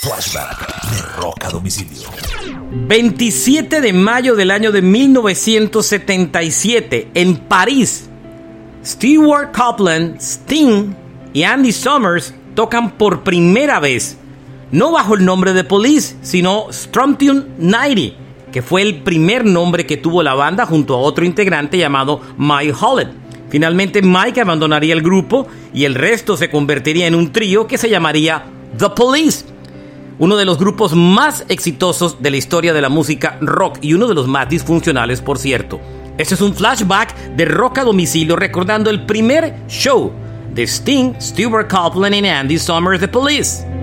Flashback de Rock a Domicilio. 27 de mayo del año de 1977 en París. Stewart Copeland, Sting y Andy Summers tocan por primera vez, no bajo el nombre de Police, sino Strontium 90, que fue el primer nombre que tuvo la banda junto a otro integrante llamado Mike Hollett. Finalmente Mike abandonaría el grupo y el resto se convertiría en un trío que se llamaría The Police, uno de los grupos más exitosos de la historia de la música rock y uno de los más disfuncionales, por cierto. Este es un flashback de rock a domicilio recordando el primer show de Sting, Stuart Copeland y Andy Summers The Police.